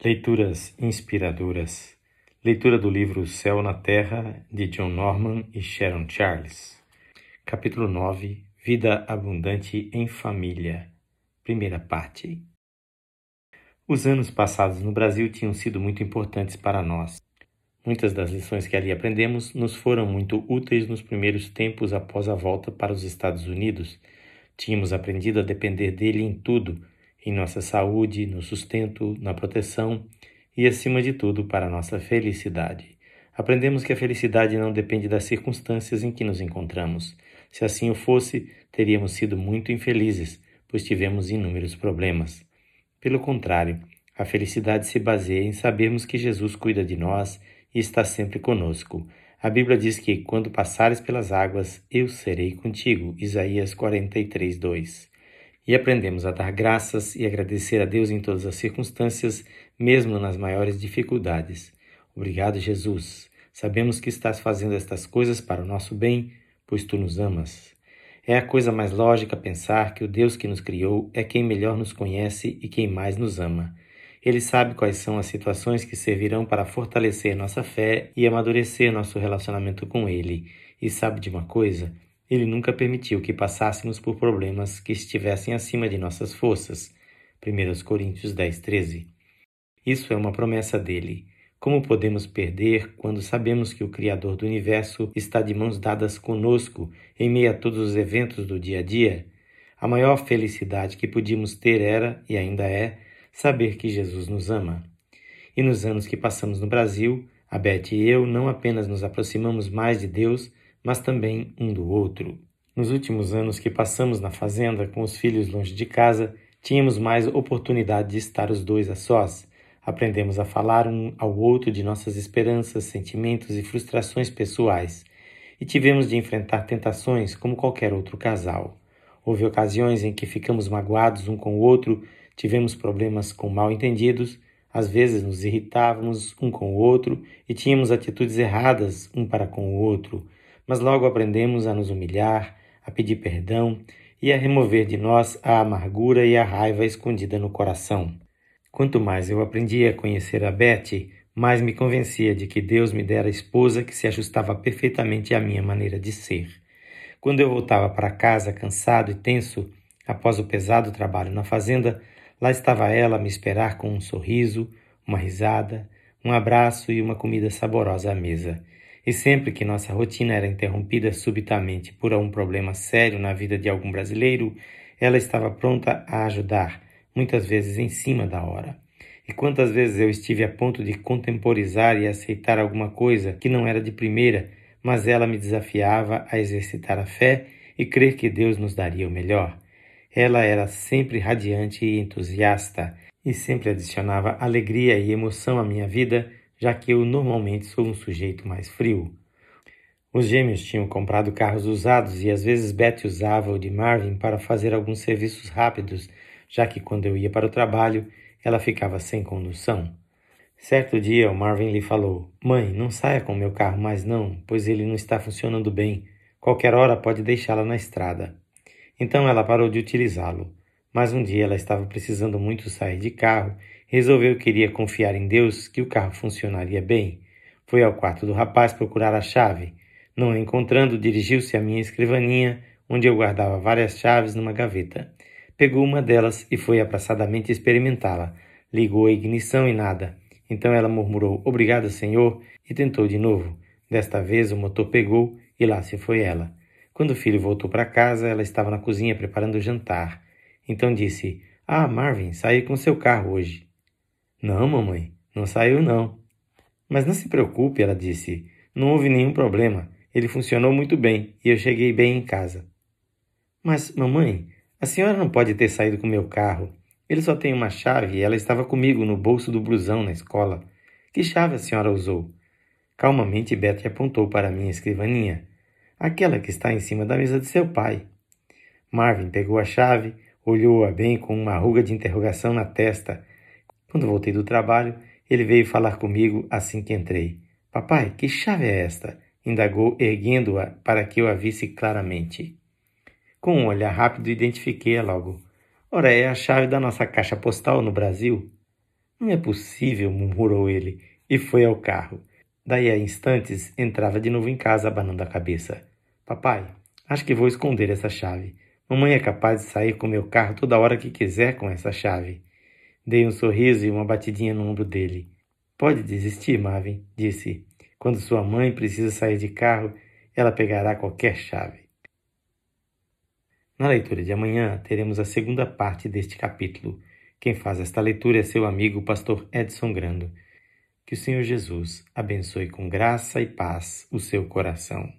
Leituras inspiradoras. Leitura do livro Céu na Terra, de John Norman e Sharon Charles. Capítulo 9 Vida Abundante em Família. Primeira parte. Os anos passados no Brasil tinham sido muito importantes para nós. Muitas das lições que ali aprendemos nos foram muito úteis nos primeiros tempos após a volta para os Estados Unidos. Tínhamos aprendido a depender dele em tudo em nossa saúde, no sustento, na proteção e, acima de tudo, para a nossa felicidade. Aprendemos que a felicidade não depende das circunstâncias em que nos encontramos. Se assim o fosse, teríamos sido muito infelizes, pois tivemos inúmeros problemas. Pelo contrário, a felicidade se baseia em sabermos que Jesus cuida de nós e está sempre conosco. A Bíblia diz que quando passares pelas águas, eu serei contigo. Isaías 43, 2 e aprendemos a dar graças e agradecer a Deus em todas as circunstâncias, mesmo nas maiores dificuldades. Obrigado, Jesus. Sabemos que estás fazendo estas coisas para o nosso bem, pois tu nos amas. É a coisa mais lógica pensar que o Deus que nos criou é quem melhor nos conhece e quem mais nos ama. Ele sabe quais são as situações que servirão para fortalecer nossa fé e amadurecer nosso relacionamento com Ele. E sabe de uma coisa? Ele nunca permitiu que passássemos por problemas que estivessem acima de nossas forças. 1 Coríntios 10, 13. Isso é uma promessa dele. Como podemos perder quando sabemos que o Criador do universo está de mãos dadas conosco em meio a todos os eventos do dia a dia? A maior felicidade que podíamos ter era, e ainda é, saber que Jesus nos ama. E nos anos que passamos no Brasil, a Beth e eu não apenas nos aproximamos mais de Deus, mas também um do outro. Nos últimos anos que passamos na fazenda com os filhos longe de casa, tínhamos mais oportunidade de estar os dois a sós. Aprendemos a falar um ao outro de nossas esperanças, sentimentos e frustrações pessoais, e tivemos de enfrentar tentações como qualquer outro casal. Houve ocasiões em que ficamos magoados um com o outro, tivemos problemas com mal entendidos, às vezes nos irritávamos um com o outro e tínhamos atitudes erradas um para com o outro mas logo aprendemos a nos humilhar, a pedir perdão e a remover de nós a amargura e a raiva escondida no coração. Quanto mais eu aprendia a conhecer a Betty, mais me convencia de que Deus me dera esposa que se ajustava perfeitamente à minha maneira de ser. Quando eu voltava para casa cansado e tenso, após o pesado trabalho na fazenda, lá estava ela a me esperar com um sorriso, uma risada, um abraço e uma comida saborosa à mesa. E sempre que nossa rotina era interrompida subitamente por um problema sério na vida de algum brasileiro, ela estava pronta a ajudar, muitas vezes em cima da hora. E quantas vezes eu estive a ponto de contemporizar e aceitar alguma coisa que não era de primeira, mas ela me desafiava a exercitar a fé e crer que Deus nos daria o melhor. Ela era sempre radiante e entusiasta, e sempre adicionava alegria e emoção à minha vida já que eu normalmente sou um sujeito mais frio. Os gêmeos tinham comprado carros usados e às vezes Betty usava o de Marvin para fazer alguns serviços rápidos, já que quando eu ia para o trabalho, ela ficava sem condução. Certo dia, o Marvin lhe falou: Mãe, não saia com meu carro mais não, pois ele não está funcionando bem. Qualquer hora pode deixá-la na estrada. Então ela parou de utilizá-lo. Mas um dia ela estava precisando muito sair de carro Resolveu que iria confiar em Deus que o carro funcionaria bem. Foi ao quarto do rapaz procurar a chave. Não a encontrando, dirigiu-se à minha escrivaninha, onde eu guardava várias chaves numa gaveta. Pegou uma delas e foi apressadamente experimentá-la. Ligou a ignição e nada. Então ela murmurou: Obrigado, senhor, e tentou de novo. Desta vez o motor pegou e lá se foi ela. Quando o filho voltou para casa, ela estava na cozinha preparando o jantar. Então disse: Ah, Marvin, saí com seu carro hoje. Não, mamãe, não saiu não. Mas não se preocupe, ela disse. Não houve nenhum problema. Ele funcionou muito bem e eu cheguei bem em casa. Mas, mamãe, a senhora não pode ter saído com meu carro. Ele só tem uma chave e ela estava comigo no bolso do blusão na escola. Que chave a senhora usou? Calmamente, Betty apontou para a minha escrivaninha. Aquela que está em cima da mesa de seu pai. Marvin pegou a chave, olhou-a bem com uma ruga de interrogação na testa quando voltei do trabalho, ele veio falar comigo assim que entrei. Papai, que chave é esta? indagou, erguendo-a para que eu a visse claramente. Com um olhar rápido, identifiquei-a logo. Ora, é a chave da nossa caixa postal no Brasil. Não é possível, murmurou ele, e foi ao carro. Daí a instantes entrava de novo em casa abanando a cabeça. Papai, acho que vou esconder essa chave. Mamãe é capaz de sair com meu carro toda hora que quiser com essa chave. Dei um sorriso e uma batidinha no ombro dele. Pode desistir, Marvin, disse. Quando sua mãe precisa sair de carro, ela pegará qualquer chave. Na leitura de amanhã, teremos a segunda parte deste capítulo. Quem faz esta leitura é seu amigo, pastor Edson Grando. Que o Senhor Jesus abençoe com graça e paz o seu coração.